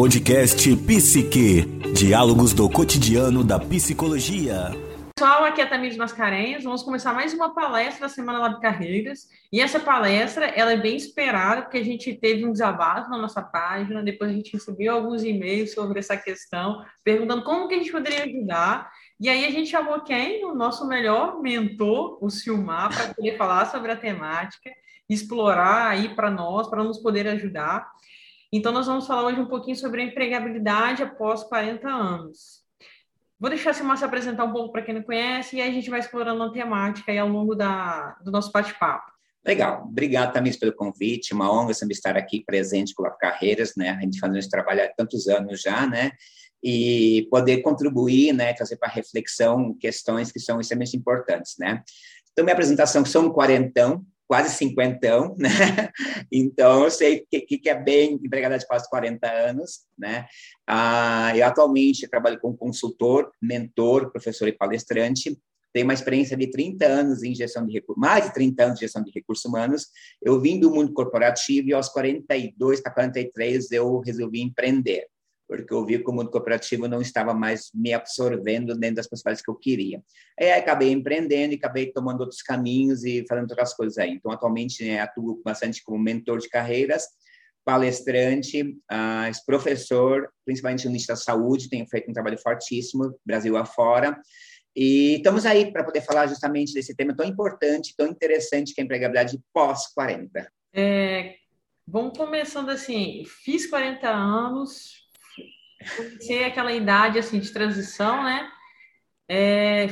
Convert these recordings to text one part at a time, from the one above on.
Podcast Psique. Diálogos do cotidiano da psicologia. Pessoal, aqui é Tamires Mascarenhas. Vamos começar mais uma palestra da Semana Lab Carreiras. E essa palestra, ela é bem esperada, porque a gente teve um desabafo na nossa página, depois a gente recebeu alguns e-mails sobre essa questão, perguntando como que a gente poderia ajudar. E aí a gente chamou quem? O nosso melhor mentor, o Silmar, para poder falar sobre a temática, explorar aí para nós, para nos poder ajudar. Então, nós vamos falar hoje um pouquinho sobre a empregabilidade após 40 anos. Vou deixar a Simar se apresentar um pouco para quem não conhece e aí a gente vai explorando a temática aí ao longo da, do nosso bate-papo. Legal, obrigado, Tamis, pelo convite. Uma honra sempre estar aqui presente com a Carreiras, né? A gente fazendo esse trabalho há tantos anos já, né? E poder contribuir, né? Trazer para reflexão questões que são extremamente importantes, né? Então, minha apresentação são um quarentão, quase cinquentão, né? Então, eu sei que, que é bem empregada de quase 40 anos, né? Ah, eu atualmente trabalho como consultor, mentor, professor e palestrante, tenho uma experiência de 30 anos em gestão de recursos, mais de 30 anos de gestão de recursos humanos. Eu vim do mundo corporativo e aos 42 para 43 eu resolvi empreender porque eu vi que o mundo cooperativo não estava mais me absorvendo dentro das possibilidades que eu queria. Aí acabei empreendendo e acabei tomando outros caminhos e fazendo outras coisas aí. Então, atualmente, né, atuo bastante como mentor de carreiras, palestrante, uh, professor, principalmente no nicho da saúde, tenho feito um trabalho fortíssimo, Brasil afora, e estamos aí para poder falar justamente desse tema tão importante, tão interessante que é a empregabilidade pós-40. É, vamos começando assim, fiz 40 anos, comecei aquela idade assim de transição, né? É,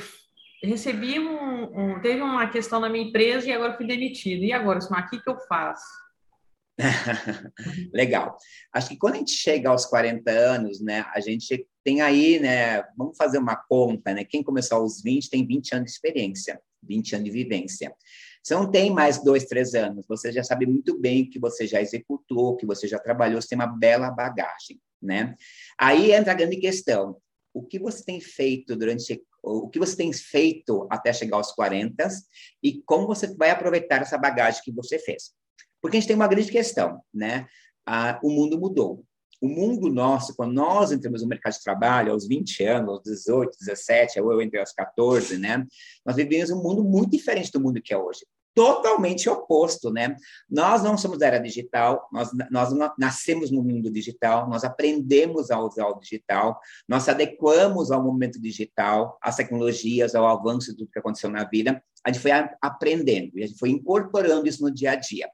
recebi um, um, teve uma questão na minha empresa e agora fui demitido. E agora, o que que eu faço? Legal. Acho que quando a gente chega aos 40 anos, né, a gente tem aí, né, vamos fazer uma conta, né? Quem começou aos 20 tem 20 anos de experiência, 20 anos de vivência. Você não tem mais dois, três anos, você já sabe muito bem que você já executou, que você já trabalhou, você tem uma bela bagagem né? Aí entra a grande questão: o que você tem feito durante o que você tem feito até chegar aos 40 e como você vai aproveitar essa bagagem que você fez? Porque a gente tem uma grande questão, né? Ah, o mundo mudou. O mundo nosso, quando nós entramos no mercado de trabalho aos 20 anos, aos 18, 17, ou eu entrei aos 14, né? Nós vivemos um mundo muito diferente do mundo que é hoje totalmente oposto, né? Nós não somos da era digital, nós, nós nascemos no mundo digital, nós aprendemos a usar o digital, nós adequamos ao momento digital, às tecnologias, ao avanço do que aconteceu na vida, a gente foi aprendendo, e a gente foi incorporando isso no dia a dia.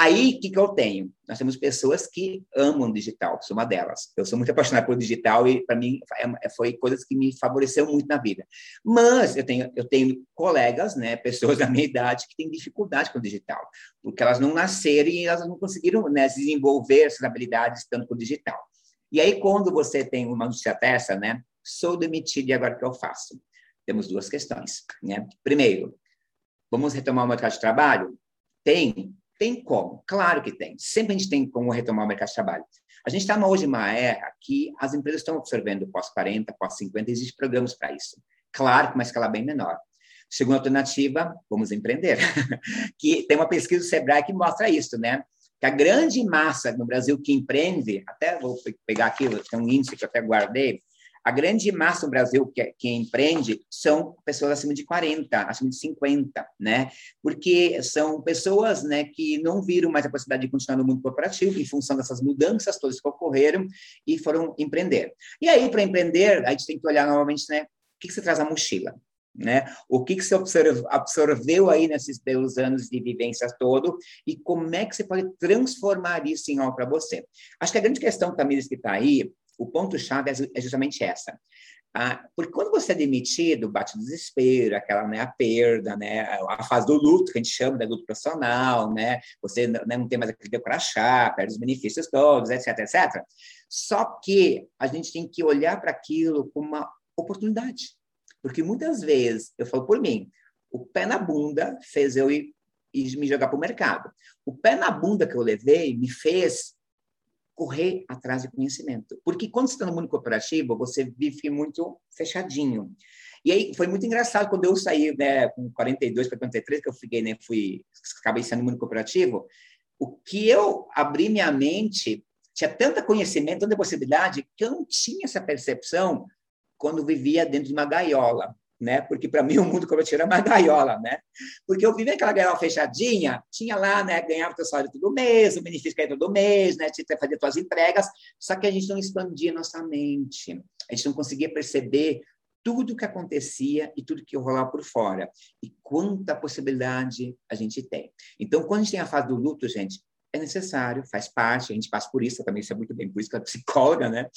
Aí, o que, que eu tenho? Nós temos pessoas que amam o digital, sou uma delas. Eu sou muito apaixonado por digital e, para mim, é, é, foi coisas que me favoreceu muito na vida. Mas eu tenho, eu tenho colegas, né, pessoas da minha idade, que têm dificuldade com o digital, porque elas não nasceram e elas não conseguiram né, desenvolver essas habilidades tanto com o digital. E aí, quando você tem uma notícia dessa, né, sou demitido e agora o que eu faço? Temos duas questões, né? Primeiro, vamos retomar o mercado de trabalho? Tem, tem como? Claro que tem. Sempre a gente tem como retomar o mercado de trabalho. A gente está hoje numa era que as empresas estão absorvendo pós-40, pós-50, existem programas para isso. Claro que uma escala bem menor. Segunda alternativa, vamos empreender. que tem uma pesquisa do Sebrae que mostra isso, né? Que a grande massa no Brasil que empreende, até vou pegar aqui, tem um índice que eu até guardei, a grande massa no Brasil que, que empreende são pessoas acima de 40, acima de 50, né? Porque são pessoas, né, que não viram mais a possibilidade de continuar no mundo corporativo em função dessas mudanças todas que ocorreram e foram empreender. E aí, para empreender, a gente tem que olhar novamente, né, o que, que você traz na mochila? Né? O que, que você absorveu aí nesses belos anos de vivência todo e como é que você pode transformar isso em algo para você? Acho que a grande questão, Tamires, que está aí, o ponto-chave é, é justamente essa. Ah, porque quando você é demitido, bate o desespero, aquela né, a perda, né, a fase do luto, que a gente chama de luto profissional, né, você né, não tem mais aquele crachá, perde os benefícios todos, etc, etc. Só que a gente tem que olhar para aquilo como uma oportunidade. Porque muitas vezes, eu falo por mim, o pé na bunda fez eu ir, ir me jogar para o mercado. O pé na bunda que eu levei me fez correr atrás de conhecimento. Porque quando você está no mundo cooperativo, você vive muito fechadinho. E aí foi muito engraçado quando eu saí, né, com 42 para 43, que eu fiquei, né, fui, acabei sendo no mundo cooperativo, o que eu abri minha mente tinha tanta conhecimento, tanta possibilidade, que eu não tinha essa percepção quando vivia dentro de uma gaiola né? Porque para mim o mundo corporativo era uma gaiola, né? Porque eu vivia aquela gaiola fechadinha, tinha lá, né? Ganhava teu salário todo mês, o benefício caía todo mês, né? Tinha que fazer tuas entregas, só que a gente não expandia nossa mente, a gente não conseguia perceber tudo que acontecia e tudo que rolava por fora. E quanta possibilidade a gente tem. Então, quando a gente tem a fase do luto, gente, é necessário, faz parte, a gente passa por isso, também isso é muito bem, por isso que é psicóloga, né?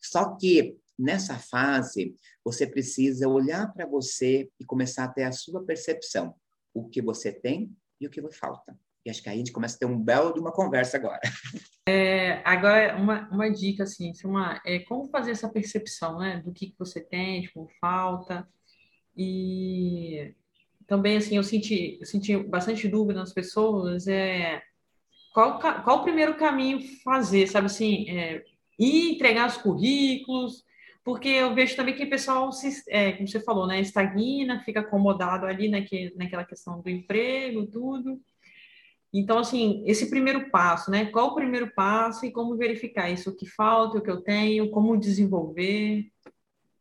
Só que nessa fase, você precisa olhar para você e começar a ter a sua percepção, o que você tem e o que falta. E acho que aí a gente começa a ter um belo de uma conversa agora. É, agora, uma, uma dica, assim, uma, é como fazer essa percepção, né, do que, que você tem, de como falta. E também, assim, eu senti, eu senti bastante dúvida nas pessoas, é qual, qual o primeiro caminho fazer, sabe assim, é, ir entregar os currículos, porque eu vejo também que o pessoal, se, é, como você falou, né, estagna, fica acomodado ali naque, naquela questão do emprego, tudo. Então, assim, esse primeiro passo, né? Qual o primeiro passo e como verificar isso, o que falta, o que eu tenho, como desenvolver?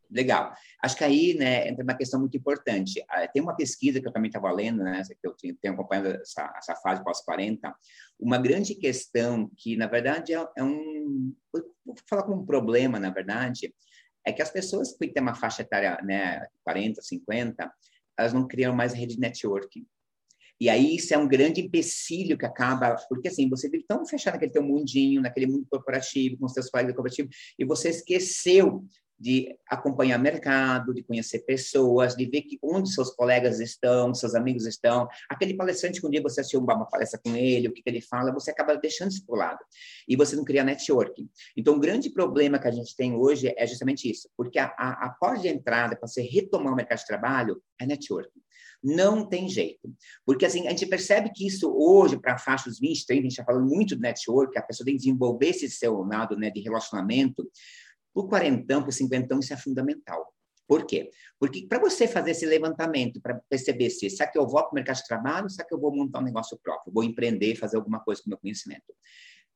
Legal. Acho que aí, né, entra uma questão muito importante. Ah, tem uma pesquisa que eu também estava lendo, né, que eu tenho acompanhado essa, essa fase pós-40, uma grande questão que, na verdade, é, é um... Vou falar como um problema, na verdade, é que as pessoas que têm uma faixa etária, né, 40, 50, elas não criam mais rede de networking. E aí isso é um grande empecilho que acaba, porque assim, você vive tão fechado naquele teu mundinho, naquele mundo corporativo, com seus colegas corporativos, e você esqueceu de acompanhar mercado, de conhecer pessoas, de ver que onde seus colegas estão, seus amigos estão. Aquele palestrante que um dia você assistiu uma palestra com ele, o que, que ele fala, você acaba deixando isso por lado. E você não cria networking. Então, o grande problema que a gente tem hoje é justamente isso, porque a, a, a porta de entrada para você retomar o mercado de trabalho é networking. Não tem jeito. Porque, assim, a gente percebe que isso hoje, para a faixa dos 20, 30, a gente está falando muito do network, a pessoa tem que desenvolver esse seu lado né, de relacionamento, por quarentão, por cinquentão, isso é fundamental. Por quê? Porque para você fazer esse levantamento, para perceber se será que eu vou para o mercado de trabalho, será que eu vou montar um negócio próprio, vou empreender, fazer alguma coisa com o meu conhecimento,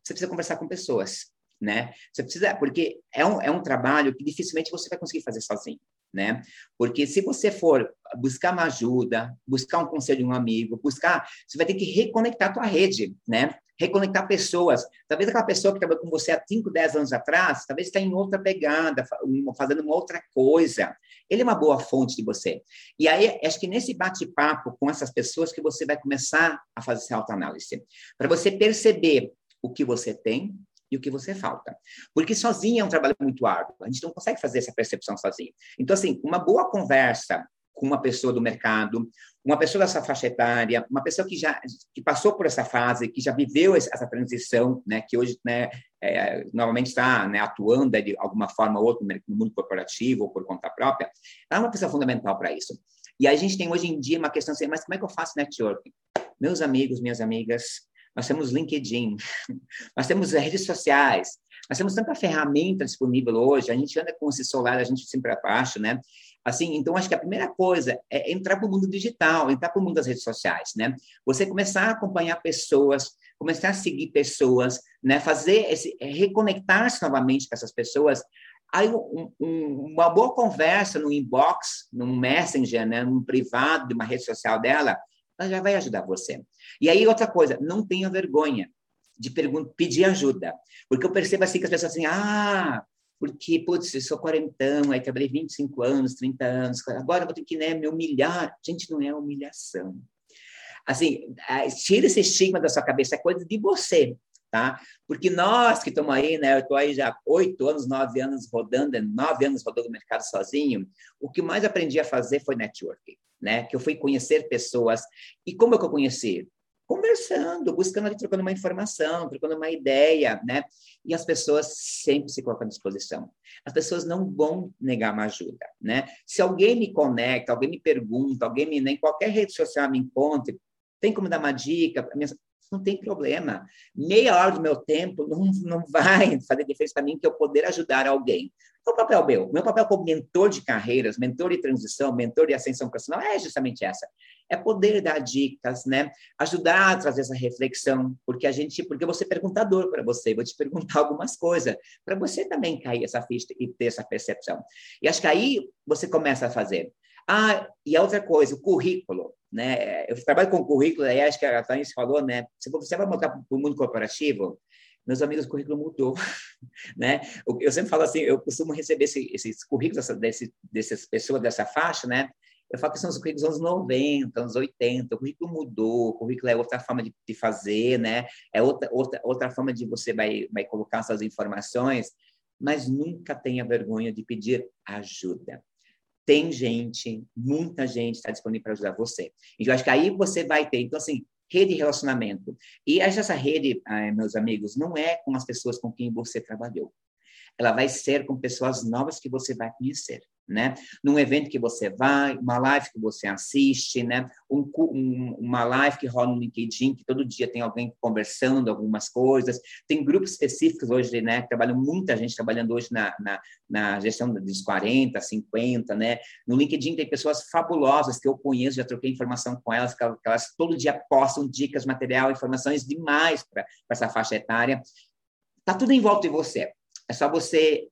você precisa conversar com pessoas, né? Você precisa, porque é um, é um trabalho que dificilmente você vai conseguir fazer sozinho, né? Porque se você for buscar uma ajuda, buscar um conselho de um amigo, buscar, você vai ter que reconectar a tua rede, né? Reconectar pessoas. Talvez aquela pessoa que estava com você há 5, 10 anos atrás, talvez está em outra pegada, fazendo uma outra coisa. Ele é uma boa fonte de você. E aí, acho que nesse bate-papo com essas pessoas que você vai começar a fazer essa autoanálise. Para você perceber o que você tem e o que você falta. Porque sozinho é um trabalho muito árduo. A gente não consegue fazer essa percepção sozinho. Então, assim, uma boa conversa com uma pessoa do mercado, uma pessoa dessa faixa etária, uma pessoa que já que passou por essa fase, que já viveu essa transição, né, que hoje, né, é, normalmente está né, atuando de alguma forma ou outra no mundo corporativo ou por conta própria, é uma pessoa fundamental para isso. E a gente tem hoje em dia uma questão assim, mas como é que eu faço networking? Meus amigos, minhas amigas, nós temos LinkedIn, nós temos redes sociais, nós temos tanta ferramenta disponível hoje, a gente anda com esse celular, a gente sempre abaixo, né? Assim, então acho que a primeira coisa é entrar para o mundo digital, entrar para o mundo das redes sociais, né? Você começar a acompanhar pessoas, começar a seguir pessoas, né? Fazer esse é, reconectar-se novamente com essas pessoas. Aí um, um, uma boa conversa no inbox, num messenger, né? Num privado de uma rede social dela, ela já vai ajudar você. E aí outra coisa, não tenha vergonha de pedir ajuda, porque eu percebo assim que as pessoas assim, ah, porque, putz, eu sou quarentão, aí trabalhei 25 anos, 30 anos, agora vou ter que né, me humilhar. Gente, não é humilhação. Assim, tira esse estigma da sua cabeça, é coisa de você, tá? Porque nós que estamos aí, né, eu estou aí já oito anos, nove anos rodando, nove anos rodando o mercado sozinho, o que mais aprendi a fazer foi networking, né? Que eu fui conhecer pessoas. E como é que eu conheci? Conversando, buscando ali, trocando uma informação, trocando uma ideia, né? E as pessoas sempre se colocam à disposição. As pessoas não vão negar uma ajuda, né? Se alguém me conecta, alguém me pergunta, alguém me, né, em qualquer rede social me encontre, tem como dar uma dica? Não tem problema. Meia hora do meu tempo não, não vai fazer diferença para mim que eu poder ajudar alguém. Qual o papel meu? Meu papel como mentor de carreiras, mentor de transição, mentor de ascensão profissional é justamente essa é poder dar dicas, né? Ajudar a trazer essa reflexão, porque a gente, porque eu vou ser perguntador para você, vou te perguntar algumas coisas, para você também cair essa ficha e ter essa percepção. E acho que aí você começa a fazer. Ah, e a outra coisa, o currículo, né? Eu trabalho com currículo, aí acho que a Thaís falou, né? Se você vai montar para o mundo corporativo, meus amigos, o currículo mudou, né? Eu sempre falo assim, eu costumo receber esse, esses currículos desse, dessas pessoas dessa faixa, né? Eu falo que são os currículos dos anos 90, anos 80, o currículo mudou, o currículo é outra forma de, de fazer, né? É outra, outra, outra forma de você vai, vai colocar suas informações, mas nunca tenha vergonha de pedir ajuda. Tem gente, muita gente está disponível para ajudar você. Então, eu acho que aí você vai ter. Então, assim, rede de relacionamento. E essa rede, meus amigos, não é com as pessoas com quem você trabalhou. Ela vai ser com pessoas novas que você vai conhecer né? Num evento que você vai, uma live que você assiste, né? Um, um, uma live que rola no LinkedIn, que todo dia tem alguém conversando algumas coisas. Tem grupos específicos hoje, né? Trabalham muita gente trabalhando hoje na, na, na gestão dos 40, 50, né? No LinkedIn tem pessoas fabulosas que eu conheço, já troquei informação com elas, que elas todo dia postam dicas, material, informações demais para essa faixa etária. Tá tudo em volta de você. É só você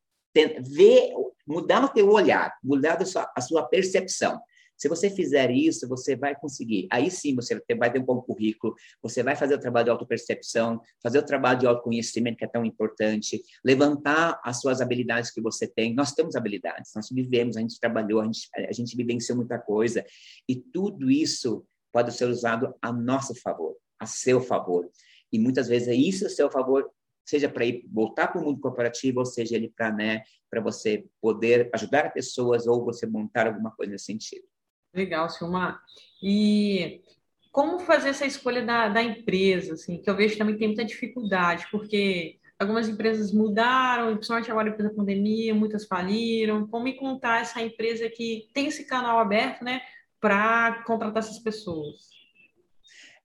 ver mudar o teu olhar, mudar a sua, a sua percepção. Se você fizer isso, você vai conseguir. Aí sim, você vai ter um bom currículo, você vai fazer o trabalho de autopercepção, fazer o trabalho de autoconhecimento, que é tão importante, levantar as suas habilidades que você tem. Nós temos habilidades, nós vivemos, a gente trabalhou, a gente, a gente vivenciou muita coisa. E tudo isso pode ser usado a nosso favor, a seu favor. E muitas vezes é isso a seu favor seja para ir voltar para o mundo corporativo, ou seja, ele para né, para você poder ajudar pessoas ou você montar alguma coisa nesse sentido. Legal, Silmar. E como fazer essa escolha da, da empresa, assim, que eu vejo também tem muita dificuldade, porque algumas empresas mudaram, principalmente agora depois da pandemia, muitas faliram. Como encontrar essa empresa que tem esse canal aberto, né, para contratar essas pessoas?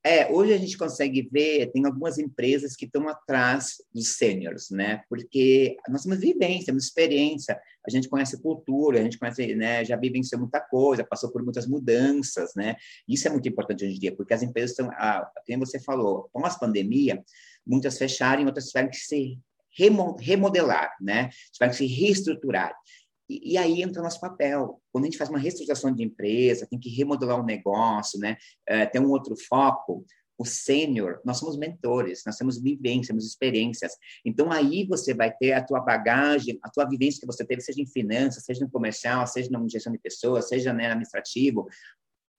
É, hoje a gente consegue ver, tem algumas empresas que estão atrás dos sêniores, né? Porque nós temos vivência, temos experiência, a gente conhece cultura, a gente conhece, né, já vivenciou muita coisa, passou por muitas mudanças, né? Isso é muito importante hoje em dia, porque as empresas estão, ah, como você falou, pós-pandemia, muitas fecharam, outras tiveram que se remodelar, né? Tiveram que se reestruturar. E, e, aí entra o nosso papel. Quando a gente faz uma reestruturação de empresa, tem que remodelar um negócio, né? É, tem um outro foco. O sênior, nós somos mentores, nós temos vivência, temos experiências. Então, aí você vai ter a tua bagagem, a tua vivência que você teve, seja em finanças, seja no comercial, seja na gestão de pessoas, seja né, administrativo,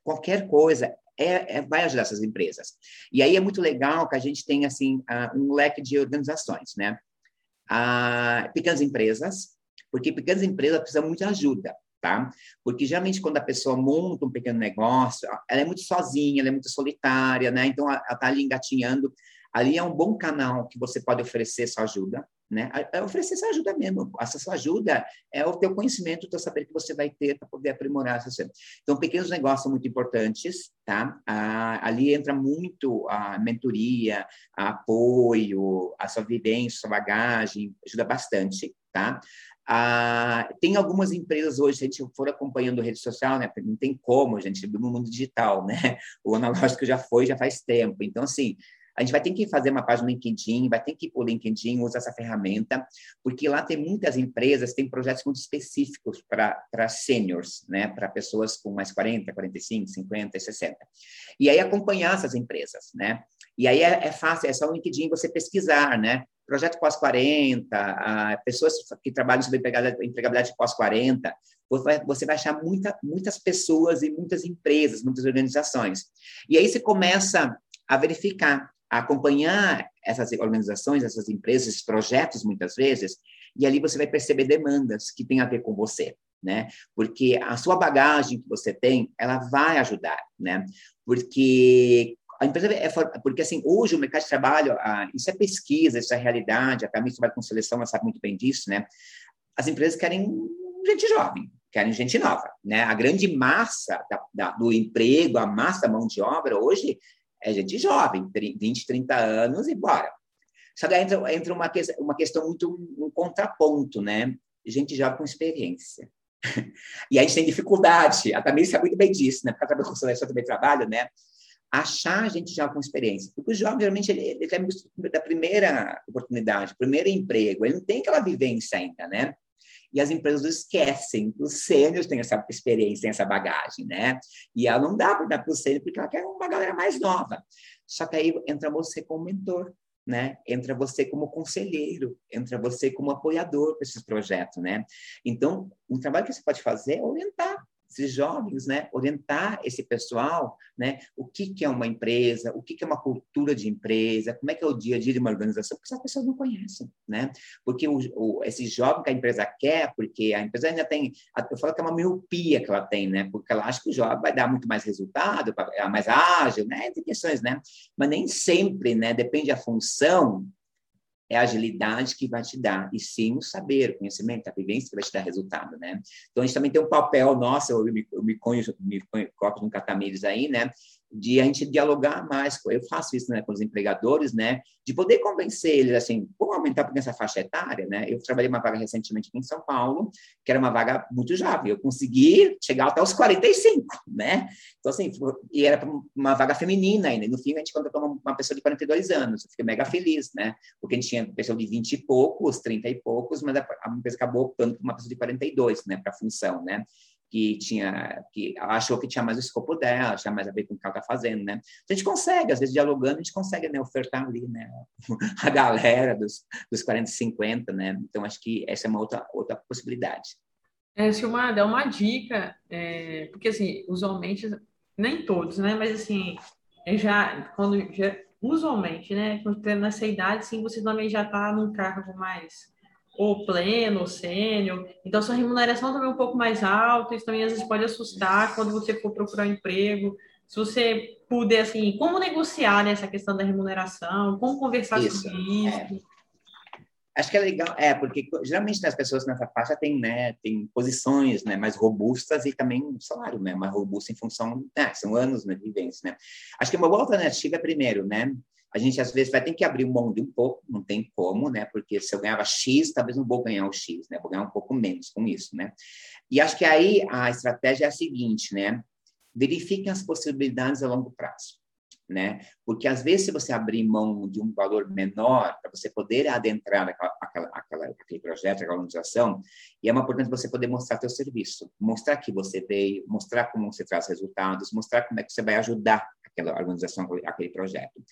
qualquer coisa, é, é, vai ajudar essas empresas. E aí é muito legal que a gente tem, assim, uh, um leque de organizações, né? Uh, pequenas empresas, porque pequenas empresas precisam muito de ajuda, tá? Porque geralmente quando a pessoa monta um pequeno negócio, ela é muito sozinha, ela é muito solitária, né? Então ela está ali engatinhando. Ali é um bom canal que você pode oferecer sua ajuda, né? É oferecer essa ajuda mesmo. Essa ajuda é o teu conhecimento, o teu saber que você vai ter para poder aprimorar essa Então, pequenos negócios são muito importantes, tá? Ah, ali entra muito a mentoria, a apoio, a sua vivência, a sua bagagem, ajuda bastante, tá? Ah, tem algumas empresas hoje, se a gente for acompanhando rede social, né, não tem como, gente no mundo digital, né? O analógico já foi, já faz tempo. Então, assim, a gente vai ter que fazer uma página no LinkedIn, vai ter que ir para o LinkedIn, usar essa ferramenta, porque lá tem muitas empresas, tem projetos muito específicos para seniors, né? Para pessoas com mais 40, 45, 50, 60. E aí acompanhar essas empresas, né? E aí é, é fácil, é só o LinkedIn você pesquisar, né? projeto pós-40, pessoas que trabalham sobre empregabilidade pós-40, você vai achar muita, muitas pessoas e muitas empresas, muitas organizações. E aí você começa a verificar, acompanhar essas organizações, essas empresas, esses projetos, muitas vezes, e ali você vai perceber demandas que têm a ver com você. Né? Porque a sua bagagem que você tem, ela vai ajudar, né? Porque a empresa é porque assim hoje o mercado de trabalho isso é pesquisa isso é realidade a Camila trabalha com seleção ela sabe muito bem disso né as empresas querem gente jovem querem gente nova né a grande massa da, da, do emprego a massa mão de obra hoje é gente jovem 20 30 anos e bora só que entra, entra uma, uma questão muito um contraponto né gente jovem com experiência e a gente tem dificuldade, a Tamir sabe muito bem disso, né? Porque ela trabalha com seleção, também trabalho, né? Achar a gente já com experiência. Porque o jovem, geralmente, ele, ele é da primeira oportunidade, primeiro emprego, ele não tem aquela vivência ainda, né? E as empresas esquecem que os sêniores têm essa experiência, têm essa bagagem, né? E ela não dá para dar para o sênior porque ela quer uma galera mais nova. Só que aí entra você como mentor, né? Entra você como conselheiro, entra você como apoiador para esses projetos, né? Então, um trabalho que você pode fazer é orientar esses jovens, né, orientar esse pessoal, né, o que, que é uma empresa, o que, que é uma cultura de empresa, como é que é o dia a dia de uma organização, porque essas pessoas não conhecem, né, porque o, o, esse jovem que a empresa quer, porque a empresa ainda tem, eu falo que é uma miopia que ela tem, né, porque ela acha que o jovem vai dar muito mais resultado, é mais ágil, né, tem questões, né, mas nem sempre, né, depende da função, é a agilidade que vai te dar, e sim o saber, o conhecimento, a vivência que vai te dar resultado, né? Então, a gente também tem um papel nosso, eu me, eu me, conho, me coloco no Catamires aí, né? De a gente dialogar mais. Eu faço isso né, com os empregadores, né, de poder convencer eles assim, vamos aumentar porque essa faixa etária, né? Eu trabalhei uma vaga recentemente aqui em São Paulo, que era uma vaga muito jovem. Eu consegui chegar até os 45, né? Então assim, e era uma vaga feminina ainda. E no fim a gente contratou uma pessoa de 42 anos. Eu fiquei mega feliz, né? Porque a gente tinha pessoa de 20 e poucos, 30 e poucos, mas a empresa acabou optando por uma pessoa de 42, né, para a função, né? Que tinha, que achou que tinha mais o escopo dela, tinha mais a ver com o que ela está fazendo, né? A gente consegue, às vezes, dialogando, a gente consegue né, ofertar ali, né? A galera dos, dos 40 e 50, né? Então, acho que essa é uma outra, outra possibilidade. É, Silmar, dá uma dica, é, porque, assim, usualmente, nem todos, né? Mas, assim, é já, quando, já, usualmente, né? Quando tem nessa idade, sim, você também já está num cargo mais ou pleno, ou sênior. Então, sua remuneração também é um pouco mais alta, isso também às vezes pode assustar quando você for procurar um emprego. Se você puder, assim, como negociar né, essa questão da remuneração, como conversar isso, sobre isso. É. Acho que é legal, é, porque geralmente as pessoas nessa faixa têm, né, tem posições, né, mais robustas e também um salário, né, mais robusto em função, né, são anos né, de vivência, né. Acho que uma boa alternativa é primeiro, né, a gente às vezes vai ter que abrir mão de um pouco, não tem como, né? Porque se eu ganhava X, talvez não vou ganhar o X, né? Vou ganhar um pouco menos com isso, né? E acho que aí a estratégia é a seguinte, né? Verifiquem as possibilidades a longo prazo, né? Porque às vezes se você abrir mão de um valor menor para você poder adentrar aquela, aquela, aquela, aquele projeto, aquela organização, e é uma oportunidade você poder mostrar seu serviço, mostrar que você veio, mostrar como você traz resultados, mostrar como é que você vai ajudar aquela organização, aquele projeto.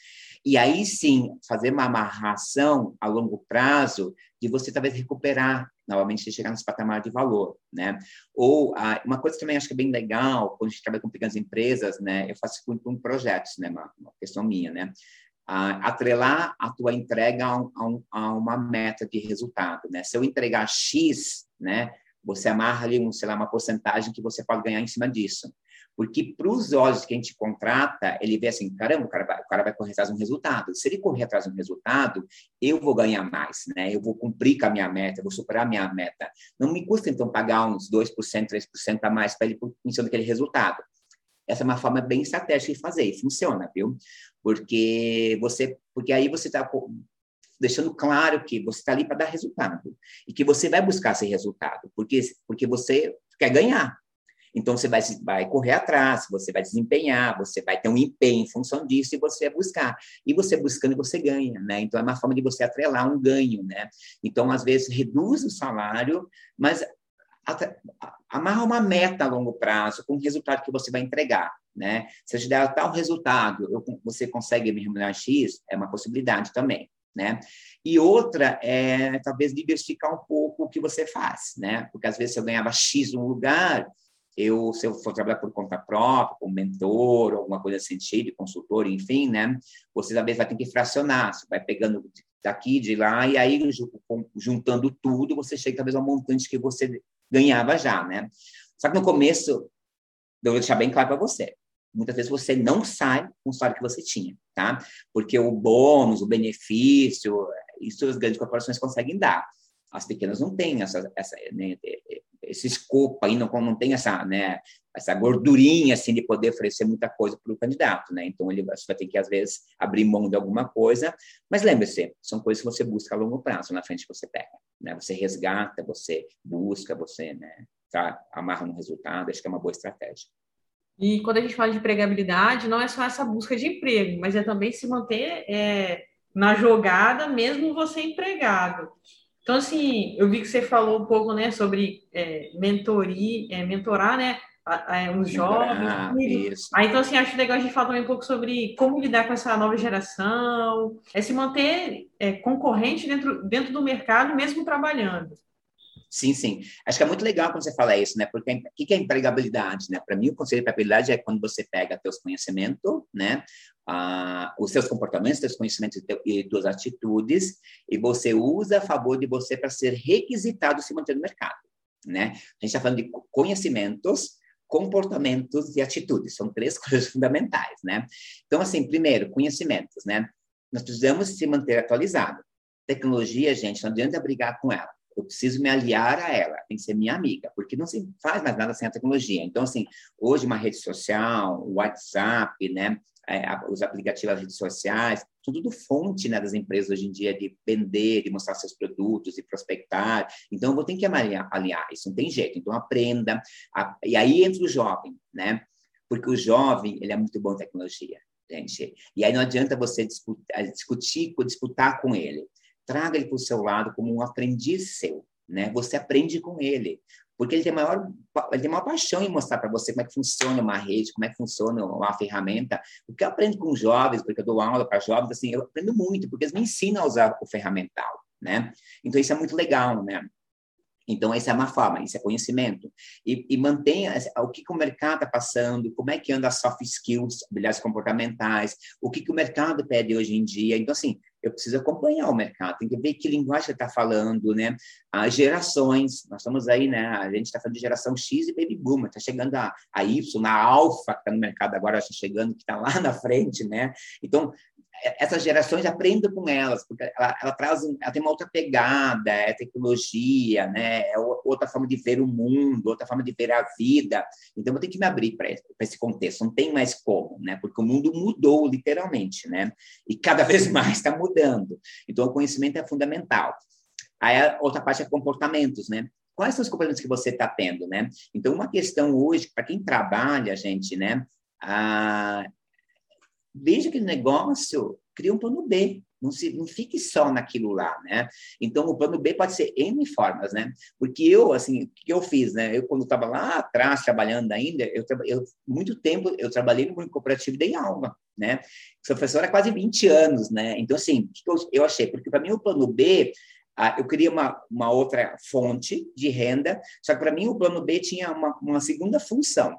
E aí sim, fazer uma amarração a longo prazo de você talvez recuperar novamente chegar nesse patamar de valor, né? Ou ah, uma coisa também acho que é bem legal quando a gente trabalha com pequenas empresas, né? Eu faço muito com projetos, né? Uma, uma questão minha, né? Ah, atrelar a tua entrega a, um, a, uma meta de resultado, né? Se eu entregar X, né? Você amarra ali, um, sei lá, uma porcentagem que você pode ganhar em cima disso. Porque para os olhos que a gente contrata, ele vê assim, caramba, o cara, vai, o cara vai correr atrás de um resultado. Se ele correr atrás de um resultado, eu vou ganhar mais, né? Eu vou cumprir com a minha meta, eu vou superar a minha meta. Não me custa, então, pagar uns 2%, 3% a mais para ele em cima daquele resultado. Essa é uma forma bem estratégica de fazer, e funciona, viu? Porque você, porque aí você está deixando claro que você está ali para dar resultado e que você vai buscar esse resultado, porque porque você quer ganhar, então, você vai, vai correr atrás, você vai desempenhar, você vai ter um empenho em função disso e você vai buscar. E você buscando, você ganha, né? Então, é uma forma de você atrelar um ganho, né? Então, às vezes, reduz o salário, mas amarra uma meta a longo prazo com o resultado que você vai entregar, né? Se eu te der tal resultado, eu, você consegue me remunerar X, é uma possibilidade também, né? E outra é, talvez, diversificar um pouco o que você faz, né? Porque, às vezes, eu ganhava X num lugar, eu, se eu for trabalhar por conta própria, como mentor, alguma coisa assim, de consultor, enfim, né? Você às vezes vai ter que fracionar, você vai pegando daqui, de lá, e aí juntando tudo, você chega talvez ao montante que você ganhava já, né? Só que no começo, eu vou deixar bem claro para você, muitas vezes você não sai com o salário que você tinha, tá? Porque o bônus, o benefício, isso as grandes corporações conseguem dar. As pequenas não têm essa, essa né, esse escopo aí, não, não tem essa, né, essa gordurinha assim de poder oferecer muita coisa para o candidato, né? Então ele vai ter que às vezes abrir mão de alguma coisa, mas lembre-se, são coisas que você busca a longo prazo, na frente você pega, né? Você resgata, você busca, você, né? tá? Amarra no resultado, acho que é uma boa estratégia. E quando a gente fala de empregabilidade, não é só essa busca de emprego, mas é também se manter é, na jogada, mesmo você empregado. Então, assim, eu vi que você falou um pouco, né, sobre é, mentoria, é, mentorar, né, os jovens. Isso. Aí, então, assim, acho legal a gente falar também um pouco sobre como lidar com essa nova geração, é se manter é, concorrente dentro, dentro do mercado, mesmo trabalhando. Sim, sim. Acho que é muito legal quando você fala isso, né? Porque o que é empregabilidade, né? Para mim, o conceito de empregabilidade é quando você pega teus conhecimentos, né? Ah, os seus comportamentos, seus conhecimentos e suas atitudes, e você usa a favor de você para ser requisitado se manter no mercado, né? A gente está falando de conhecimentos, comportamentos e atitudes. São três coisas fundamentais, né? Então, assim, primeiro, conhecimentos, né? Nós precisamos se manter atualizado. Tecnologia, gente, não adianta brigar com ela. Eu preciso me aliar a ela, tem que ser minha amiga, porque não se faz mais nada sem a tecnologia. Então, assim, hoje uma rede social, o WhatsApp, né, é, os aplicativos das redes sociais, são tudo fonte né, das empresas hoje em dia de vender, de mostrar seus produtos, de prospectar. Então, eu vou ter que aliar, aliar, isso não tem jeito. Então, aprenda. A, e aí entra o jovem, né? Porque o jovem, ele é muito bom em tecnologia, gente. E aí não adianta você disputar, discutir, disputar com ele traga ele para o seu lado como um aprendiz seu, né? Você aprende com ele, porque ele tem maior, ele tem maior paixão em mostrar para você como é que funciona uma rede, como é que funciona uma ferramenta. O que eu aprendo com jovens, porque eu dou aula para jovens, assim, eu aprendo muito, porque eles me ensinam a usar o ferramental, né? Então isso é muito legal, né? Então, essa é uma forma, isso é conhecimento. E, e mantenha o que, que, o mercado está passando, como é que anda as soft skills, habilidades comportamentais, o que, que o mercado pede hoje em dia. Então, assim, eu preciso acompanhar o mercado, tem que ver que linguagem está falando, né? As gerações, nós estamos aí, né? A gente está falando de geração X e Baby Boomer, está chegando a, a Y, a Alpha, que está no mercado agora, está chegando, que está lá na frente, né? Então, essas gerações aprendam com elas, porque ela, ela, traz, ela tem uma outra pegada, é tecnologia, né? É outra forma de ver o mundo, outra forma de ver a vida. Então, eu tenho que me abrir para esse, esse contexto, não tem mais como, né? Porque o mundo mudou, literalmente, né? E cada vez mais está mudando. Então, o conhecimento é fundamental. Aí, a outra parte é comportamentos, né? Quais são os comportamentos que você está tendo, né? Então, uma questão hoje, para quem trabalha, gente, né? Ah, veja aquele negócio, cria um plano B. Não, se, não fique só naquilo lá, né? Então, o plano B pode ser N formas, né? Porque eu, assim, o que eu fiz, né? Eu, quando estava lá atrás, trabalhando ainda, eu, eu, muito tempo, eu trabalhei no mundo cooperativo e dei aula, né? Sou professora há quase 20 anos, né? Então, assim, o que eu, eu achei? Porque, para mim, o plano B, eu queria uma, uma outra fonte de renda, só que, para mim, o plano B tinha uma, uma segunda função,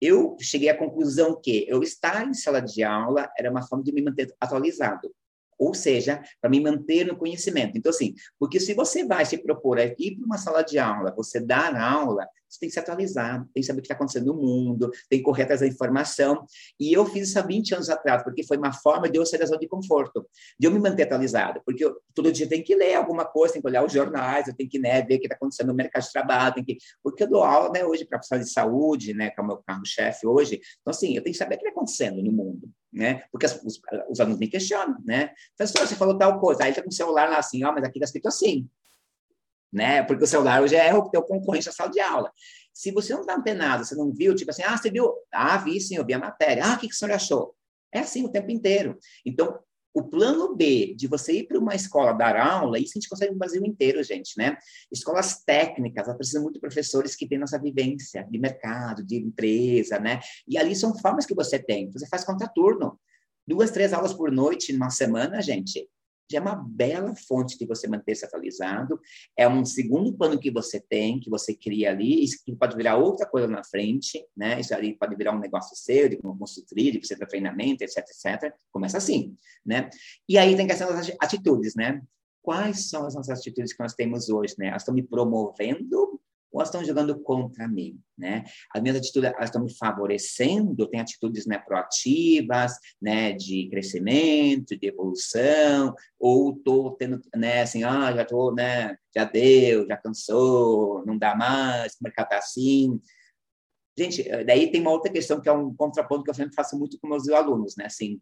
eu cheguei à conclusão que eu estar em sala de aula era uma forma de me manter atualizado. Ou seja, para me manter no conhecimento. Então, assim, porque se você vai se propor a ir para uma sala de aula, você dar aula, você tem que se atualizar, tem que saber o que está acontecendo no mundo, tem que correr atrás da informação. E eu fiz isso há 20 anos atrás, porque foi uma forma de eu sair da zona de conforto, de eu me manter atualizado, porque eu, todo dia tem que ler alguma coisa, tem que olhar os jornais, eu tenho que né, ver o que está acontecendo no mercado de trabalho, tem que, porque eu dou aula né, hoje para profissionais de saúde, né, que é o meu carro-chefe hoje. Então, assim, eu tenho que saber o que está acontecendo no mundo. Né? Porque as, os, os, alunos me questionam, né? Professor, você falou tal coisa, aí está com o celular lá assim, ó, mas aqui está escrito assim né? Porque o celular hoje é o teu concorrente na sala de aula. Se você não está antenado, você não viu, tipo assim, ah, você viu? Ah, vi sim, eu vi a matéria. Ah, o que, que o senhor achou? É assim o tempo inteiro. Então, o plano B de você ir para uma escola dar aula, isso a gente consegue no Brasil inteiro, gente, né? Escolas técnicas, elas precisam muito de professores que têm nossa vivência de mercado, de empresa, né? E ali são formas que você tem. Você faz contraturno. Duas, três aulas por noite numa semana, gente já é uma bela fonte de você manter-se atualizado. É um segundo plano que você tem, que você cria ali, isso que pode virar outra coisa na frente, né? Isso ali pode virar um negócio seu, de uma consultoria, de você dar treinamento, etc, etc. Começa assim, né? E aí tem questão das atitudes, né? Quais são as nossas atitudes que nós temos hoje, né? Elas estão me promovendo ou elas estão jogando contra mim, né? As minhas atitudes, elas estão me favorecendo, tem atitudes né, proativas, né, de crescimento, de evolução, ou estou tendo, né, assim, ah, já estou, né, já deu, já cansou, não dá mais, o mercado está assim. Gente, daí tem uma outra questão que é um contraponto que eu sempre faço muito com meus alunos, né, assim,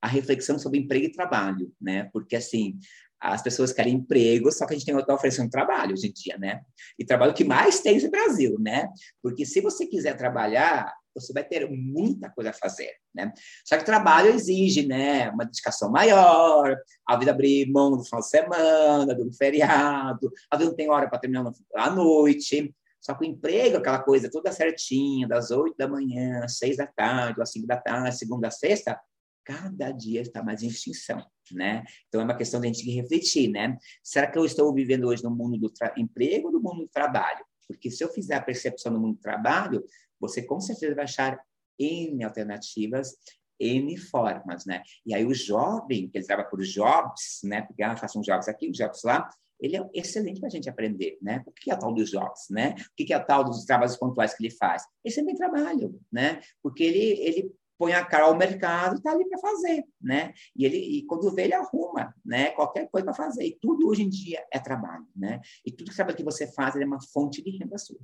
a reflexão sobre emprego e trabalho, né? Porque assim, as pessoas querem emprego, só que a gente tem que oferecendo trabalho hoje em dia, né? E trabalho que mais tem no Brasil, né? Porque se você quiser trabalhar, você vai ter muita coisa a fazer, né? Só que trabalho exige, né, uma dedicação maior, a vida abrir mão do final de semana, do feriado, a vida não tem hora para terminar à noite. Só que o emprego, aquela coisa toda certinha, das oito da manhã, às seis da tarde, às cinco da tarde, segunda a sexta, cada dia está mais em extinção, né? Então é uma questão de a gente refletir, né? Será que eu estou vivendo hoje no mundo do emprego ou no mundo do trabalho? Porque se eu fizer a percepção no mundo do trabalho, você com certeza vai achar N alternativas, N formas, né? E aí o jovem, que ele trabalha por jobs, né? Porque ah, faça um jobs aqui, um jobs lá, ele é excelente para a gente aprender, né? O que é a tal dos jobs, né? O que é a tal dos trabalhos pontuais que ele faz? Esse é bem trabalho, né? Porque ele, ele põe a cara ao mercado e está ali para fazer, né? E ele e quando vê ele arruma, né? Qualquer coisa para fazer. E tudo hoje em dia é trabalho, né? E tudo que trabalho que você faz é uma fonte de renda sua.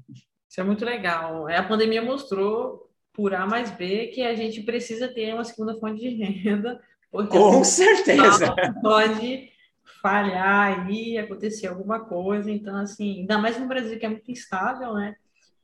Isso é muito legal. É, a pandemia mostrou por A mais B que a gente precisa ter uma segunda fonte de renda. Com certeza. Pode falhar aí, acontecer alguma coisa. Então, assim, ainda mais no Brasil que é muito instável, né?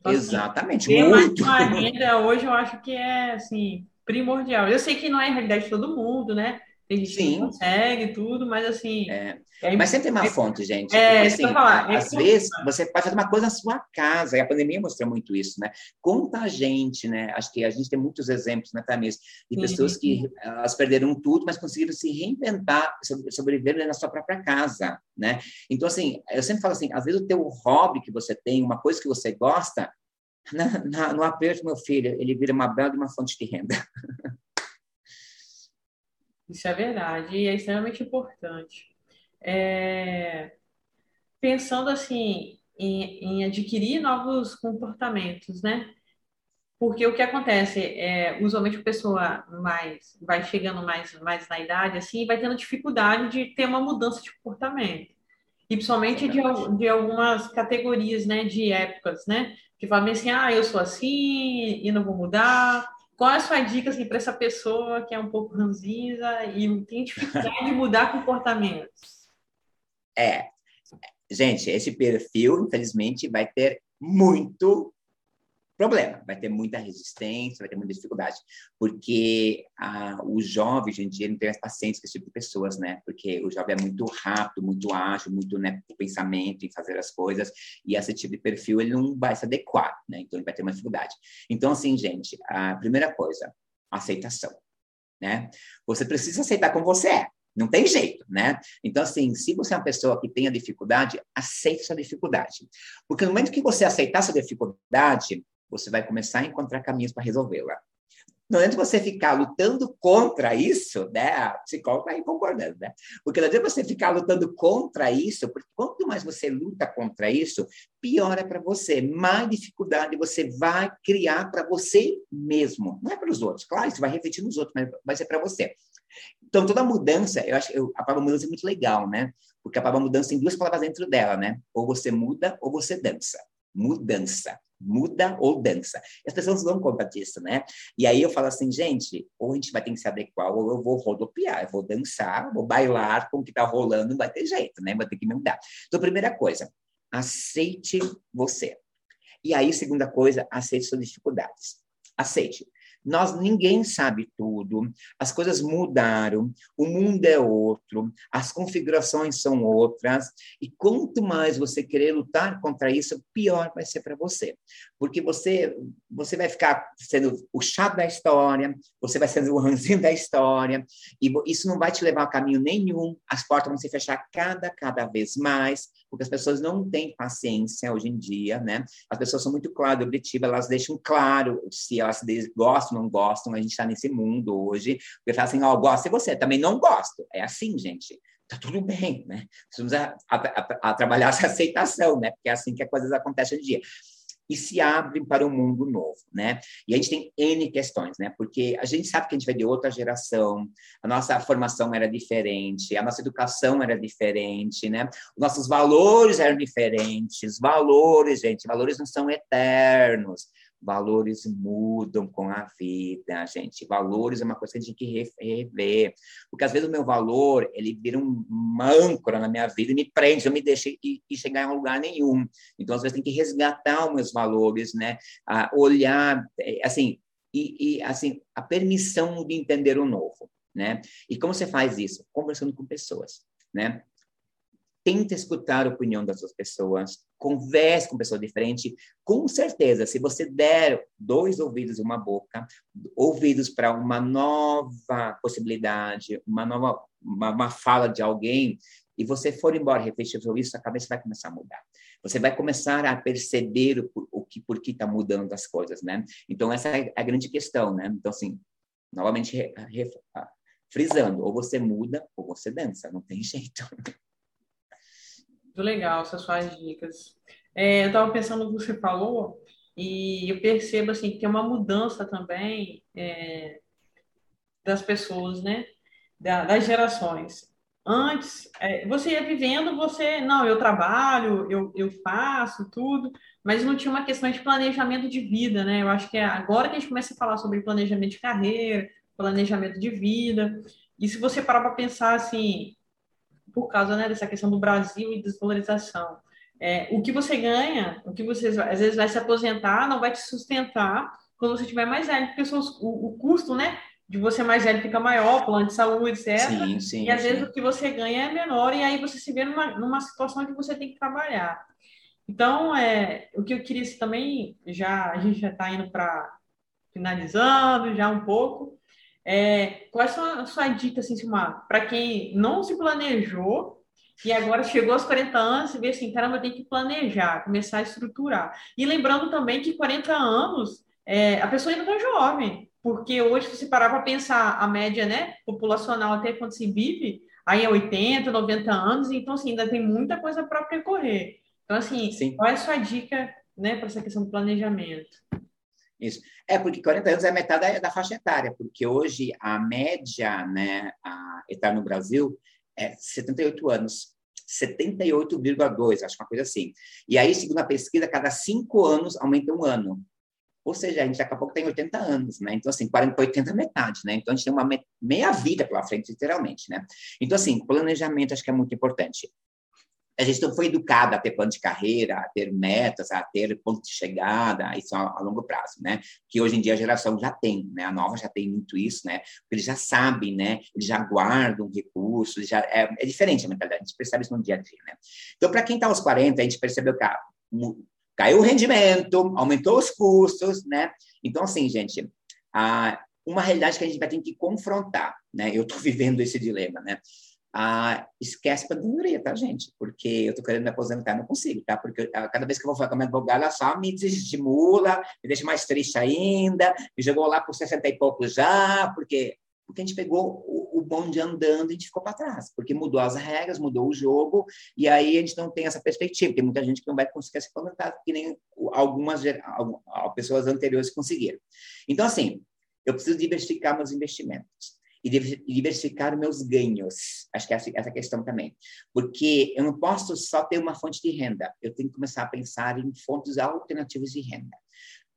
Então, assim, Exatamente. Assim, muito. mais uma renda hoje eu acho que é, assim, primordial. Eu sei que não é a realidade de todo mundo, né? Tem gente Sim. que consegue tudo, mas assim. É. É mas sempre tem uma fonte, gente. É, porque, assim, falar, é às vezes você pode fazer uma coisa na sua casa, e a pandemia mostrou muito isso, né? Conta a gente, né? Acho que a gente tem muitos exemplos, né, Tamis, de pessoas que elas perderam tudo, mas conseguiram se reinventar, sobreviver na sua própria casa, né? Então, assim, eu sempre falo assim, às vezes o teu hobby que você tem, uma coisa que você gosta, na, na, no aperto, meu filho, ele vira uma bela uma fonte de renda. Isso é verdade, e é extremamente importante. É... Pensando assim em, em, adquirir novos comportamentos, né? Porque o que acontece é, usualmente a pessoa mais vai chegando mais, mais na idade assim, vai tendo dificuldade de ter uma mudança de comportamento. E principalmente de, de algumas categorias, né, de épocas, né? Que falam assim, ah, eu sou assim e não vou mudar, qual é a sua dica assim, para essa pessoa que é um pouco ranzinza e tem dificuldade de mudar comportamentos? É, gente, esse perfil, infelizmente, vai ter muito problema, vai ter muita resistência, vai ter muita dificuldade, porque ah, o jovem hoje em dia não tem mais paciência com esse tipo de pessoas, né? Porque o jovem é muito rápido, muito ágil, muito né, pensamento em fazer as coisas, e esse tipo de perfil ele não vai se adequar, né? Então ele vai ter uma dificuldade. Então, assim, gente, a primeira coisa, aceitação, né? Você precisa aceitar como você é. Não tem jeito, né? Então, assim, se você é uma pessoa que tem a dificuldade, aceite sua dificuldade. Porque no momento que você aceitar sua dificuldade, você vai começar a encontrar caminhos para resolvê-la. Não adianta você ficar lutando contra isso, né? A psicóloga vai concordando, né? Porque não adianta você ficar lutando contra isso, porque quanto mais você luta contra isso, pior é para você, mais dificuldade você vai criar para você mesmo. Não é para os outros, claro, isso vai refletir nos outros, mas vai ser para você. Então, toda mudança, eu acho que a palavra mudança é muito legal, né? Porque a palavra mudança tem duas palavras dentro dela, né? Ou você muda ou você dança. Mudança muda ou dança. As pessoas não conta disso, né? E aí eu falo assim, gente, ou a gente vai ter que se adequar, ou eu vou rodopiar, eu vou dançar, vou bailar com o que está rolando, não vai ter jeito, né? Vai ter que me mudar. Então, primeira coisa, aceite você. E aí, segunda coisa, aceite suas dificuldades. Aceite. Nós ninguém sabe tudo, as coisas mudaram, o mundo é outro, as configurações são outras, e quanto mais você querer lutar contra isso, pior vai ser para você. Porque você você vai ficar sendo o chato da história, você vai sendo o ranzinho da história, e isso não vai te levar a caminho nenhum, as portas vão se fechar cada cada vez mais, porque as pessoas não têm paciência hoje em dia, né? As pessoas são muito claras, objetivas, elas deixam claro se elas gostam ou não gostam, a gente está nesse mundo hoje, porque fala assim, ó, oh, gosto de você, também não gosto. É assim, gente. Tá tudo bem, né? Precisamos a, a, a, a trabalhar essa aceitação, né? Porque é assim que as coisas acontecem hoje em dia e se abrem para um mundo novo, né? E a gente tem N questões, né? Porque a gente sabe que a gente vai de outra geração, a nossa formação era diferente, a nossa educação era diferente, né? Os nossos valores eram diferentes, valores, gente, valores não são eternos. Valores mudam com a vida, gente. Valores é uma coisa que a gente tem que rever. Porque às vezes o meu valor, ele vira um, uma âncora na minha vida e me prende, eu me deixo e, e chegar em lugar nenhum. Então, às vezes, tem que resgatar os meus valores, né? A olhar, é, assim, e, e, assim, a permissão de entender o novo, né? E como você faz isso? Conversando com pessoas, né? Tenta escutar a opinião das outras pessoas, converse com pessoas diferentes. Com certeza, se você der dois ouvidos e uma boca, ouvidos para uma nova possibilidade, uma nova uma, uma, fala de alguém, e você for embora refletir sobre isso, a cabeça vai começar a mudar. Você vai começar a perceber o, o que, por que está mudando as coisas, né? Então, essa é a grande questão, né? Então, assim, novamente, re, re, frisando, ou você muda ou você dança, não tem jeito. Muito legal essas suas dicas. É, eu estava pensando no que você falou e eu percebo assim que tem uma mudança também é, das pessoas, né? Da, das gerações. Antes, é, você ia vivendo, você, não, eu trabalho, eu, eu faço tudo, mas não tinha uma questão de planejamento de vida, né? Eu acho que é agora que a gente começa a falar sobre planejamento de carreira, planejamento de vida, e se você parar para pensar assim, por causa né, dessa questão do Brasil e desvalorização. É, o que você ganha, o que você às vezes vai se aposentar, não vai te sustentar quando você tiver mais velho, porque o, o custo, né, de você mais velho fica maior, plano de saúde, etc. Sim, sim, e às sim. vezes o que você ganha é menor, e aí você se vê numa, numa situação que você tem que trabalhar. Então, é, o que eu queria também, já a gente já está indo para finalizando já um pouco, é, qual é a sua, a sua dica, assim, para quem não se planejou e agora chegou aos 40 anos e vê assim, caramba, tem que planejar, começar a estruturar. E lembrando também que 40 anos, é, a pessoa ainda está jovem, porque hoje, se você parar para pensar a média né, populacional até quando se vive, aí é 80, 90 anos, então assim, ainda tem muita coisa para percorrer. Então, assim, Sim. qual é a sua dica né, para essa questão do planejamento? Isso. É, porque 40 anos é metade da, da faixa etária, porque hoje a média né, a etária no Brasil é 78 anos. 78,2, acho uma coisa assim. E aí, segundo a pesquisa, cada cinco anos aumenta um ano. Ou seja, a gente daqui a pouco tem 80 anos, né? Então, assim, 40 para 80 é metade, né? Então, a gente tem uma meia vida pela frente, literalmente, né? Então, assim, planejamento acho que é muito importante a gente não foi educada a ter plano de carreira, a ter metas, a ter ponto de chegada, isso a, a, longo prazo, né? Que hoje em dia a geração já tem, né? A nova já tem muito isso, né? Porque eles já sabem, né? Eles já guardam recursos, já é, é diferente a mentalidade, a gente percebe isso no dia a dia, né? Então, para quem está aos 40, a gente percebeu que caiu o rendimento, aumentou os custos, né? Então, assim, gente, ah, uma realidade que a gente vai ter que confrontar, né? Eu estou vivendo esse dilema, né? Ah, esquece a aposentadoria, tá, gente? Porque eu tô querendo me aposentar, não consigo, tá? Porque ah, cada vez que eu vou falar com a minha advogada, ela só me desestimula, me deixa mais triste ainda, me jogou lá por 60 e pouco já, porque, porque a gente pegou o, o bonde andando e a gente ficou para trás, porque mudou as regras, mudou o jogo, e aí a gente não tem essa perspectiva, tem muita gente que não vai conseguir se aposentar, que nem algumas, algumas pessoas anteriores conseguiram. Então, assim, eu preciso diversificar meus investimentos e diversificar meus ganhos. Acho que essa, essa questão também. Porque eu não posso só ter uma fonte de renda, eu tenho que começar a pensar em fontes alternativas de renda.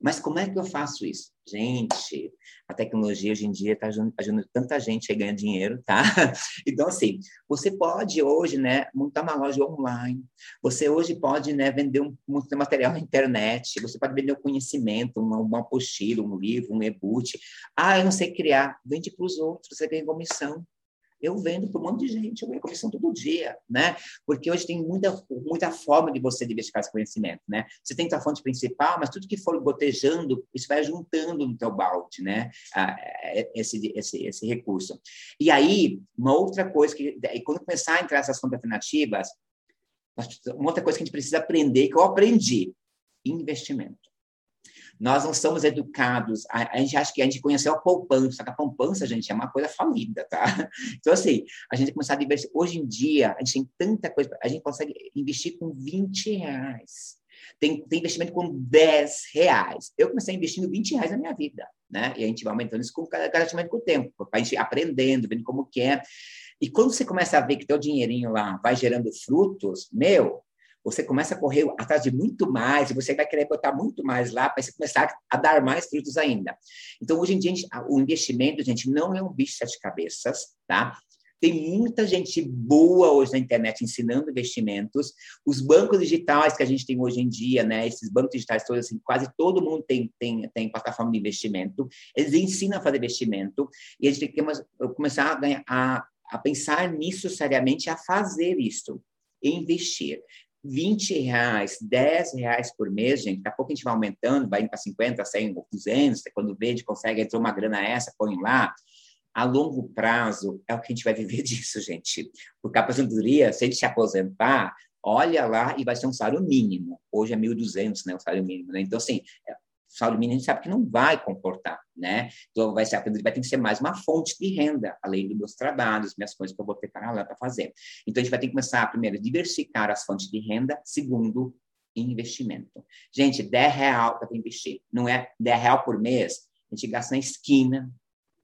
Mas como é que eu faço isso? Gente, a tecnologia hoje em dia está ajudando, tanta gente a ganhar dinheiro, tá? Então, assim, você pode hoje, né, montar uma loja online, você hoje pode, né, vender um, um material na internet, você pode vender um conhecimento, uma, uma apostila, um livro, um e-book. Ah, eu não sei criar, vende para os outros, você ganha comissão eu vendo para um monte de gente, eu ganho comissão todo dia, né? Porque hoje tem muita, muita forma de você diversificar esse conhecimento, né? Você tem a fonte principal, mas tudo que for gotejando, isso vai juntando no teu balde, né? Ah, é, esse, esse, esse recurso. E aí, uma outra coisa que, quando começar a entrar essas fontes alternativas, uma outra coisa que a gente precisa aprender, que eu aprendi, investimento. Nós não somos educados, a, a, gente acha que a gente conheceu a poupança, só que a poupança, gente, é uma coisa falida, tá? Então, assim, a gente começar a diversificar. Hoje em dia, a gente tem tanta coisa, a gente consegue investir com 20 reais. Tem, tem investimento com 10 reais. Eu comecei investindo 20 reais na minha vida, né? E a gente vai aumentando isso com, gradativamente com o tempo, a gente aprendendo, vendo como que é. E quando você começa a ver que teu dinheirinho lá vai gerando frutos, meu, você começa a correr atrás de muito mais, e você vai querer botar muito mais lá para você começar a dar mais frutos ainda. Então, hoje em dia, o investimento, gente, não é um bicho de sete cabeças, tá? Tem muita gente boa hoje na internet ensinando investimentos. Os bancos digitais que a gente tem hoje em dia, né? Esses bancos digitais todos, assim, quase todo mundo tem, tem, tem plataforma de investimento. Eles ensinam a fazer investimento e a gente tem que começar a, ganhar, a, a pensar nisso seriamente, a fazer isso, investir. 20 reais, 10 reais por mês, gente, daqui a pouco a gente vai aumentando, vai indo para 50, 100, 200, quando vê, a consegue entrar uma grana essa, põe lá a longo prazo é o que a gente vai viver disso, gente. Porque a aposentadoria, se a gente se aposentar, olha lá e vai ser um salário mínimo. Hoje é 1.200, né, o salário mínimo, né? Então, assim, o salário mínimo a gente sabe que não vai comportar, né? Então, vai, ser, vai ter que ser mais uma fonte de renda, além dos meus trabalhos, minhas coisas que eu vou ter para lá para fazer. Então, a gente vai ter que começar, primeiro, a diversificar as fontes de renda, segundo, investimento. Gente, 10 real para investir. Não é 10 real por mês, a gente gasta na esquina,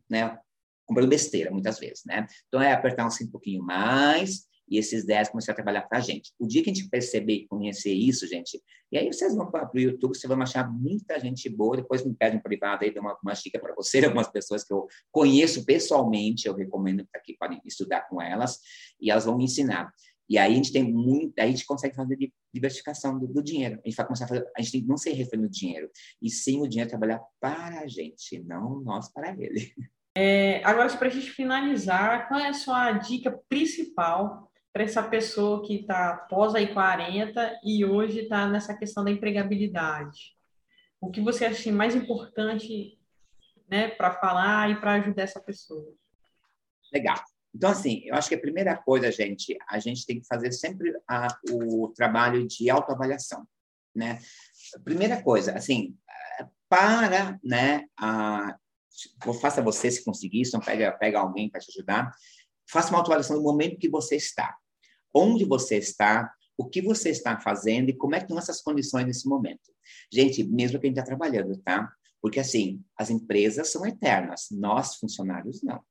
né? comprando besteira, muitas vezes, né? Então, é apertar um pouquinho mais e esses 10 começar a trabalhar para a gente. O dia que a gente perceber e conhecer isso, gente, e aí vocês vão para o YouTube, vocês vão achar muita gente boa, depois me pedem privado aí, dou uma, uma dica para você, algumas pessoas que eu conheço pessoalmente, eu recomendo que podem estudar com elas, e elas vão me ensinar. E aí a gente tem muito, a gente consegue fazer diversificação do, do, dinheiro. A gente vai começar a fazer, a gente tem que não ser refém do dinheiro, e sim o dinheiro trabalhar para a gente, não nós para ele. É, agora, para a gente finalizar, qual é a sua dica principal para essa pessoa que está pós aí 40 e hoje está nessa questão da empregabilidade? O que você acha mais importante né, para falar e para ajudar essa pessoa? Legal. Então, assim, eu acho que a primeira coisa, gente, a gente tem que fazer sempre a, o trabalho de autoavaliação, né? Primeira coisa, assim, para né, a, faça você se conseguir, se não pega, pega alguém para te ajudar. Faça uma atualização do momento que você está. Onde você está, o que você está fazendo e como é que estão essas condições nesse momento. Gente, mesmo quem está trabalhando, tá? Porque, assim, as empresas são eternas, nós, funcionários, não.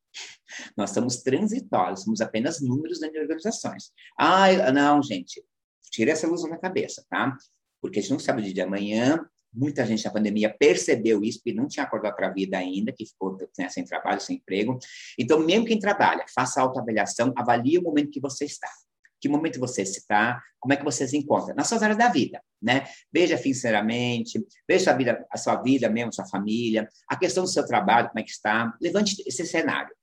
Nós somos transitórios, somos apenas números de organizações. Ah, não, gente, tira essa ilusão da cabeça, tá? Porque a gente não sabe o dia de amanhã, Muita gente na pandemia percebeu isso, porque não tinha acordado para a vida ainda, que ficou né, sem trabalho, sem emprego. Então, mesmo quem trabalha, faça autoavaliação, avalie o momento que você está. Que momento você está, como é que você se encontra? Nas suas áreas da vida, né? Veja financeiramente, veja a, vida, a sua vida mesmo, sua família, a questão do seu trabalho, como é que está. Levante esse cenário.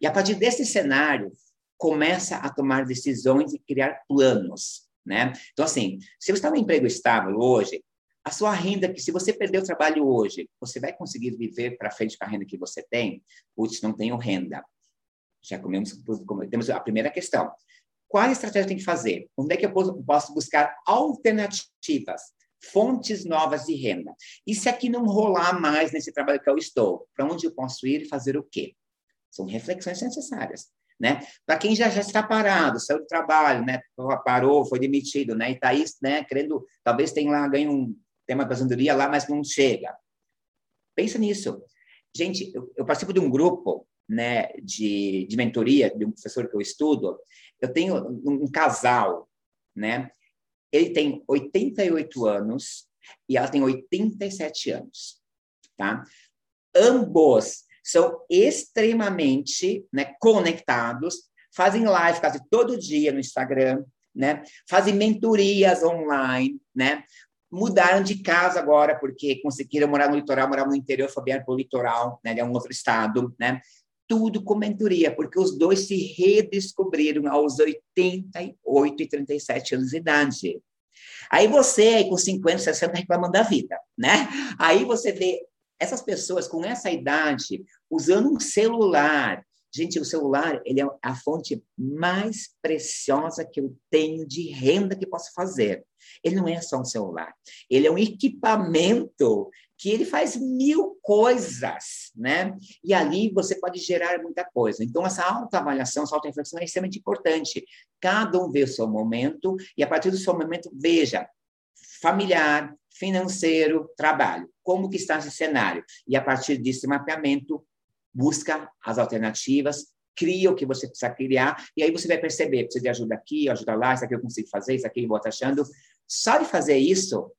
E a partir desse cenário, começa a tomar decisões e criar planos, né? Então, assim, se você está no emprego estável hoje, a sua renda, que se você perder o trabalho hoje, você vai conseguir viver para frente com a renda que você tem? Putz, não tenho renda. Já comemos, temos a primeira questão. Qual estratégia tem que fazer? Onde é que eu posso buscar alternativas, fontes novas de renda? E se aqui não rolar mais nesse trabalho que eu estou, para onde eu posso ir e fazer o quê? São reflexões necessárias. Né? Para quem já, já está parado, saiu do trabalho, né? parou, foi demitido, né? e está aí, né? querendo, talvez tenha lá, ganhe um, tem uma aposentadoria lá, mas não chega. Pensa nisso. Gente, eu, eu participo de um grupo né, de, de mentoria, de um professor que eu estudo. Eu tenho um, casal, né? Ele tem 88 anos e ela tem 87 anos, tá? Ambos são extremamente né, conectados, fazem live quase todo dia no Instagram, né? Fazem mentorias online, né? mudaram de casa agora, porque conseguiram morar no litoral, morar no interior, Fabiano para o litoral, né? é um outro estado, né? Tudo com mentoria, porque os dois se redescobriram aos 88 e 37 anos de idade. Aí você, aí com 50, 60, reclamando da vida, né? Aí você vê essas pessoas com essa idade usando um celular, Gente, o celular ele é a fonte mais preciosa que eu tenho de renda que posso fazer. Ele não é só um celular, ele é um equipamento que ele faz mil coisas, né? E ali você pode gerar muita coisa. Então, essa autoavaliação, essa auto-reflexão é extremamente importante. Cada um vê o seu momento e, a partir do seu momento, veja familiar, financeiro, trabalho. Como que está esse cenário? E, a partir desse mapeamento, busca as alternativas, cria o que você precisa criar, e aí você vai perceber, precisa de ajuda aqui, ajuda lá, isso aqui eu consigo fazer, isso aqui eu vou achando. Só de fazer isso,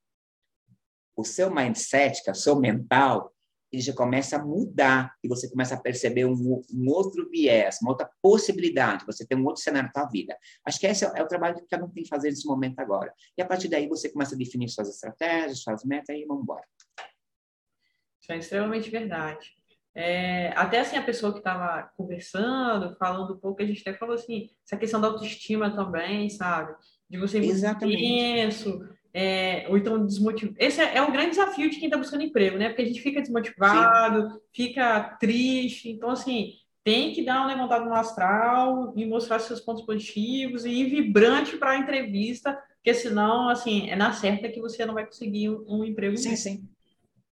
o seu mindset, que é o seu mental, ele já começa a mudar e você começa a perceber um, um, outro viés, uma outra possibilidade, você tem um outro cenário na sua vida. Acho que esse é, é, o trabalho que cada um tem que fazer nesse momento agora. E a partir daí você começa a definir suas estratégias, suas metas e vamos embora. Isso é extremamente verdade. É, até assim, a pessoa que estava conversando, falando um pouco, a gente até falou assim, essa questão da autoestima também, sabe? De você ir Exatamente. intenso, é, ou então desmotivado. Esse é, é um grande desafio de quem está buscando emprego, né? Porque a gente fica desmotivado, Sim. fica triste. Então, assim, tem que dar uma levantada no astral e mostrar seus pontos positivos e ir vibrante para a entrevista, porque senão, assim, é na certa que você não vai conseguir um, um emprego. Sim, mesmo. sim.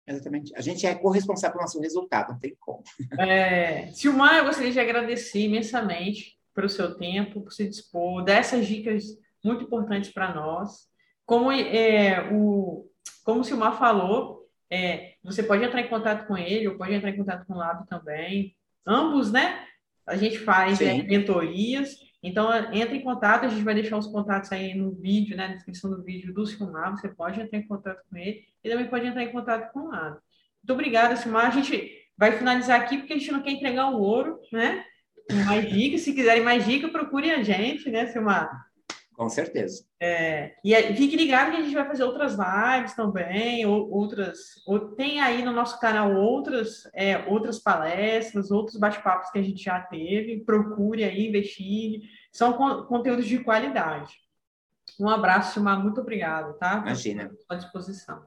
Exatamente. A gente é corresponsável pelo nosso resultado, não tem como. É, Silmar, eu gostaria de agradecer imensamente pelo seu tempo, por se dispor, dessas dicas muito importantes para nós. Como, é, o, como o Silmar falou, é, você pode entrar em contato com ele, ou pode entrar em contato com o Lado também. Ambos, né? A gente faz é, mentorias. Então, entre em contato, a gente vai deixar os contatos aí no vídeo, né, na descrição do vídeo do Silmar. Você pode entrar em contato com ele e também pode entrar em contato com o Lado. Muito obrigada, Silmar. A gente vai finalizar aqui porque a gente não quer entregar o ouro, né? Mais dicas, se quiserem mais dicas, procurem a gente, né, Silmar? Com certeza. É, e fique ligado que a gente vai fazer outras lives também, ou, outras. Ou, tem aí no nosso canal outras, é, outras palestras, outros bate-papos que a gente já teve. Procure aí, investigue. São con conteúdos de qualidade. Um abraço, Silmar. Muito obrigado, tá? Imagina. À disposição.